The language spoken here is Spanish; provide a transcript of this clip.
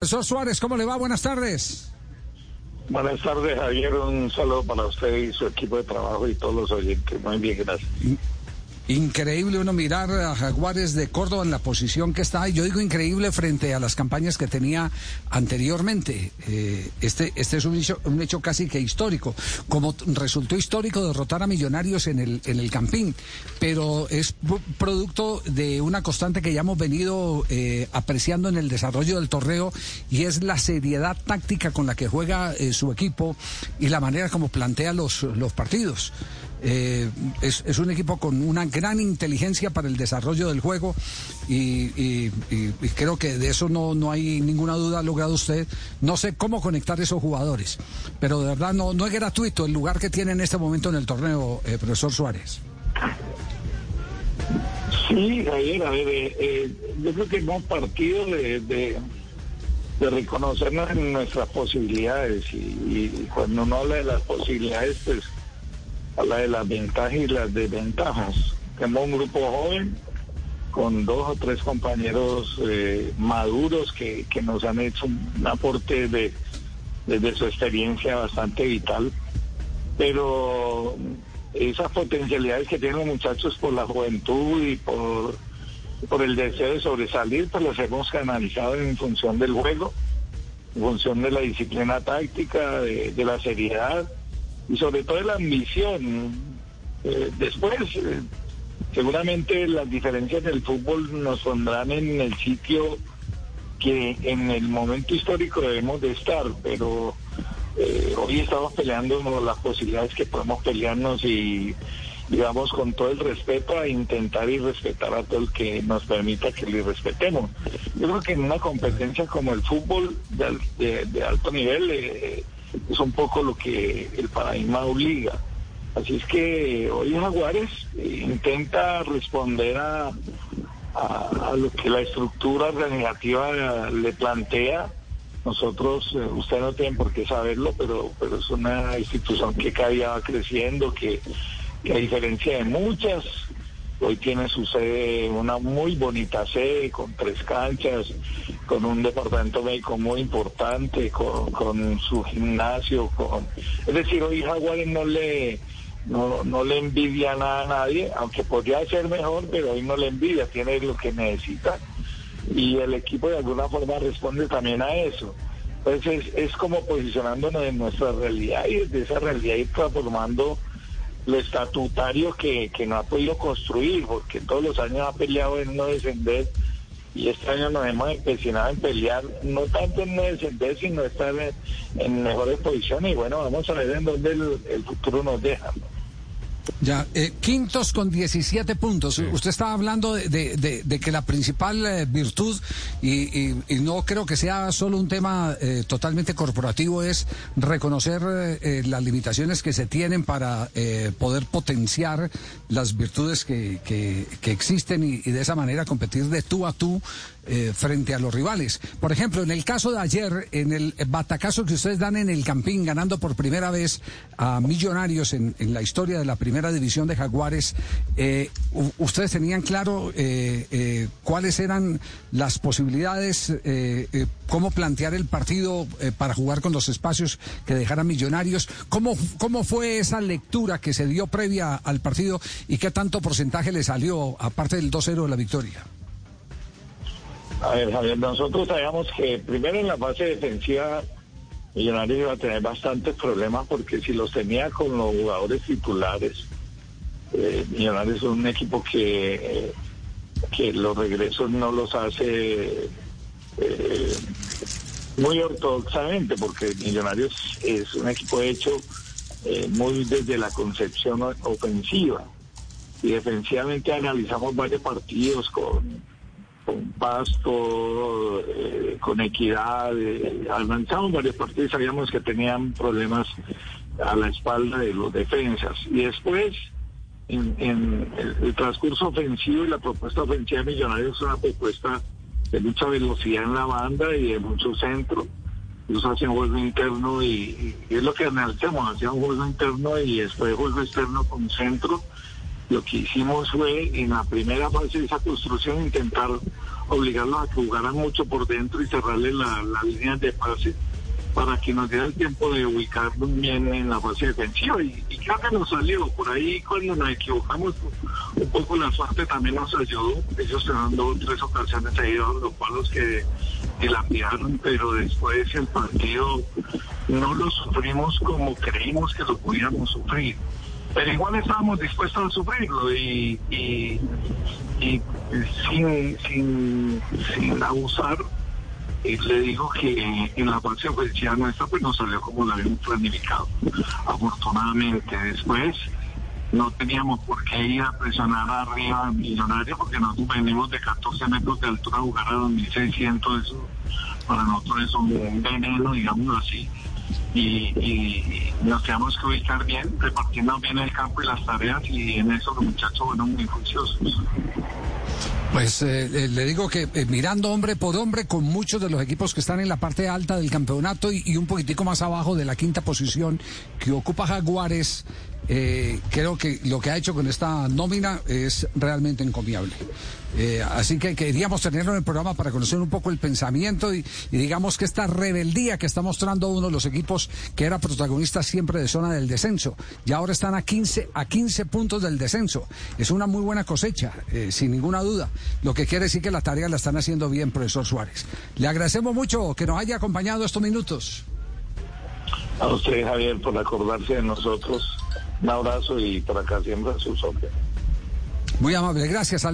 Profesor Suárez, ¿cómo le va? Buenas tardes. Buenas tardes, Javier. Un saludo para usted y su equipo de trabajo y todos los oyentes. Muy bien, gracias. Increíble uno mirar a Jaguares de Córdoba en la posición que está. Yo digo increíble frente a las campañas que tenía anteriormente. Eh, este, este es un hecho, casi que histórico. Como resultó histórico derrotar a Millonarios en el, en el Campín. Pero es producto de una constante que ya hemos venido eh, apreciando en el desarrollo del torneo y es la seriedad táctica con la que juega eh, su equipo y la manera como plantea los, los partidos. Eh, es, es, un equipo con una gran inteligencia para el desarrollo del juego y, y, y, y, creo que de eso no, no hay ninguna duda logrado usted. No sé cómo conectar esos jugadores, pero de verdad no, no es gratuito el lugar que tiene en este momento en el torneo, eh, profesor Suárez. Sí, Javier, a ver, eh, eh, yo creo que hemos partido de, de, de nuestras posibilidades y, cuando uno habla de las posibilidades, pues habla de las ventajas y las desventajas. Tenemos un grupo joven con dos o tres compañeros eh, maduros que, que, nos han hecho un aporte de, desde su experiencia bastante vital, pero esas potencialidades que tienen los muchachos por la juventud y por, por el deseo de sobresalir, pues los hemos canalizado en función del juego, en función de la disciplina táctica, de, de la seriedad y sobre todo la ambición. Eh, después, eh, seguramente las diferencias del fútbol nos pondrán en el sitio que en el momento histórico debemos de estar, pero eh, hoy estamos peleando las posibilidades que podemos pelearnos y digamos con todo el respeto a intentar y respetar a todo el que nos permita que le respetemos. Yo creo que en una competencia como el fútbol de, de, de alto nivel eh, es un poco lo que el paradigma obliga. Así es que hoy Jaguares intenta responder a, a, a lo que la estructura organizativa le plantea. Nosotros, eh, usted no tiene por qué saberlo, pero, pero es una institución que cada día va creciendo, que, que a diferencia de muchas, hoy tiene su sede, una muy bonita sede con tres canchas, con un departamento médico muy importante, con, con su gimnasio, con es decir, hoy Jaguares no le no, no le envidia nada a nadie, aunque podría ser mejor, pero hoy no le envidia, tiene lo que necesita y el equipo de alguna forma responde también a eso. Entonces es, es como posicionándonos en nuestra realidad y desde esa realidad ir transformando lo estatutario que, que no ha podido construir, porque todos los años ha peleado en no descender y este año nos hemos empecinado en pelear, no tanto en descender, sino estar en, en mejores posiciones y bueno, vamos a ver en dónde el, el futuro nos deja. Ya, eh, quintos con 17 puntos. Sí. Usted estaba hablando de, de, de, de que la principal eh, virtud, y, y, y, no creo que sea solo un tema eh, totalmente corporativo, es reconocer eh, las limitaciones que se tienen para poder potenciar las virtudes que, que, que existen y, y, de esa manera competir de tú a tú frente a los rivales. Por ejemplo, en el caso de ayer, en el batacazo que ustedes dan en el Campín, ganando por primera vez a Millonarios en, en la historia de la primera división de Jaguares, eh, ustedes tenían claro eh, eh, cuáles eran las posibilidades, eh, eh, cómo plantear el partido para jugar con los espacios que dejaran Millonarios. ¿Cómo, ¿Cómo fue esa lectura que se dio previa al partido y qué tanto porcentaje le salió, aparte del 2-0 de la victoria? A ver, Javier, nosotros sabíamos que primero en la fase defensiva Millonarios iba a tener bastantes problemas porque si los tenía con los jugadores titulares, eh, Millonarios es un equipo que, que los regresos no los hace eh, muy ortodoxamente porque Millonarios es un equipo hecho eh, muy desde la concepción ofensiva y defensivamente analizamos varios partidos con Pasto, con Equidad, avanzamos varios partidos, sabíamos que tenían problemas a la espalda de los defensas. Y después, en, en el, transcurso ofensivo y la propuesta ofensiva de Millonarios es una propuesta de mucha velocidad en la banda y de mucho centro. Ellos hacen juego interno y, es lo que analizamos, hacían juego interno y después juego externo con centro lo que hicimos fue en la primera fase de esa construcción intentar obligarlos a que jugaran mucho por dentro y cerrarle la, la línea de pase para que nos diera el tiempo de ubicarnos bien en la fase defensiva. Y, creo que nos salió por ahí cuando nos equivocamos un poco la suerte también nos ayudó. Ellos dando tres ocasiones seguidas los palos que dilapidaron pero después el partido no lo sufrimos como creímos que lo pudiéramos sufrir. Pero igual estábamos dispuestos a sufrirlo y, y, sin, sin, sin abusar y le digo que en la fase ofensiva nuestra pues nos salió como la habíamos planificado. Afortunadamente después no teníamos por qué ir a presionar arriba Millonario porque nosotros venimos de 14 metros de altura a jugar a 2600, eso para nosotros es un veneno, digamos así. Y, nos tenemos que ubicar bien, repartiendo bien el campo y las tareas y en eso los muchachos fueron muy juiciosos. Pues eh, eh, le digo que eh, mirando hombre por hombre con muchos de los equipos que están en la parte alta del campeonato y un poquitico más abajo de la quinta posición que ocupa Jaguares, eh, creo que lo que ha hecho con esta nómina es realmente encomiable. Eh, así que queríamos tenerlo en el programa para conocer un poco el pensamiento y, digamos que esta rebeldía que está mostrando uno de los equipos que era protagonista siempre de zona del descenso. Y ahora están a 15, a 15 puntos del descenso. Es una muy buena cosecha, eh, sin ninguna duda. Lo que quiere decir que la tarea la están haciendo bien, profesor Suárez. Le agradecemos mucho que nos haya acompañado estos minutos. A usted, Javier, por acordarse de nosotros. Un abrazo y por acá siempre a sus órdenes. Muy amable, gracias.